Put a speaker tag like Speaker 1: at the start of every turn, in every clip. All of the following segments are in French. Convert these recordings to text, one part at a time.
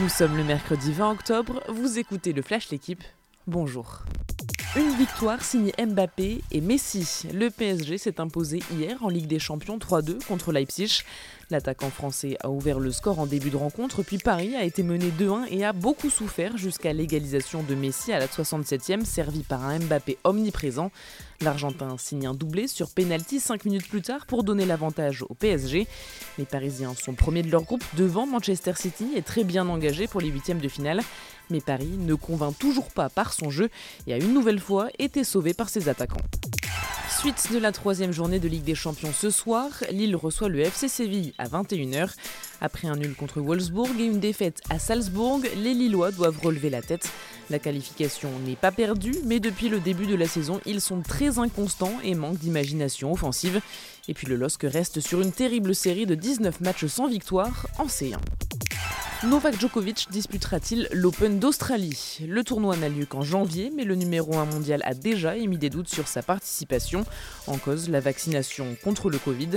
Speaker 1: Nous sommes le mercredi 20 octobre, vous écoutez le Flash L'équipe. Bonjour. Une victoire signée Mbappé et Messi. Le PSG s'est imposé hier en Ligue des Champions 3-2 contre Leipzig. L'attaquant français a ouvert le score en début de rencontre, puis Paris a été mené 2-1 et a beaucoup souffert jusqu'à l'égalisation de Messi à la 67e, servi par un Mbappé omniprésent. L'Argentin signe un doublé sur penalty 5 minutes plus tard pour donner l'avantage au PSG. Les Parisiens sont premiers de leur groupe devant Manchester City et très bien engagés pour les huitièmes de finale. Mais Paris ne convainc toujours pas par son jeu et a une nouvelle fois été sauvé par ses attaquants. Suite de la troisième journée de Ligue des Champions ce soir, Lille reçoit le FC Séville à 21h. Après un nul contre Wolfsburg et une défaite à Salzbourg, les Lillois doivent relever la tête. La qualification n'est pas perdue, mais depuis le début de la saison, ils sont très inconstants et manquent d'imagination offensive. Et puis le LOSC reste sur une terrible série de 19 matchs sans victoire en C1. Novak Djokovic disputera-t-il l'Open d'Australie? Le tournoi n'a lieu qu'en janvier, mais le numéro 1 mondial a déjà émis des doutes sur sa participation. En cause, la vaccination contre le Covid.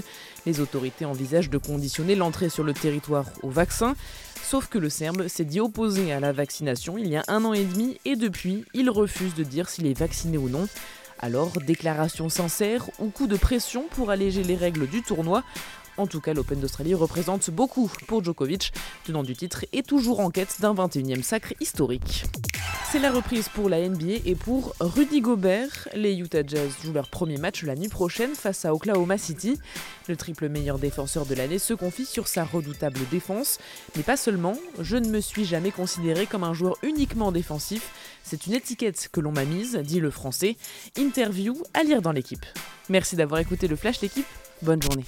Speaker 1: Les autorités envisagent de conditionner l'entrée sur le territoire au vaccin. Sauf que le Serbe s'est dit opposé à la vaccination il y a un an et demi et depuis, il refuse de dire s'il est vacciné ou non. Alors, déclaration sincère ou coup de pression pour alléger les règles du tournoi? En tout cas, l'Open d'Australie représente beaucoup pour Djokovic, tenant du titre et toujours en quête d'un 21e sacre historique. C'est la reprise pour la NBA et pour Rudy Gobert. Les Utah Jazz jouent leur premier match la nuit prochaine face à Oklahoma City. Le triple meilleur défenseur de l'année se confie sur sa redoutable défense. Mais pas seulement, je ne me suis jamais considéré comme un joueur uniquement défensif. C'est une étiquette que l'on m'a mise, dit le français. Interview à lire dans l'équipe. Merci d'avoir écouté le Flash l'équipe. Bonne journée.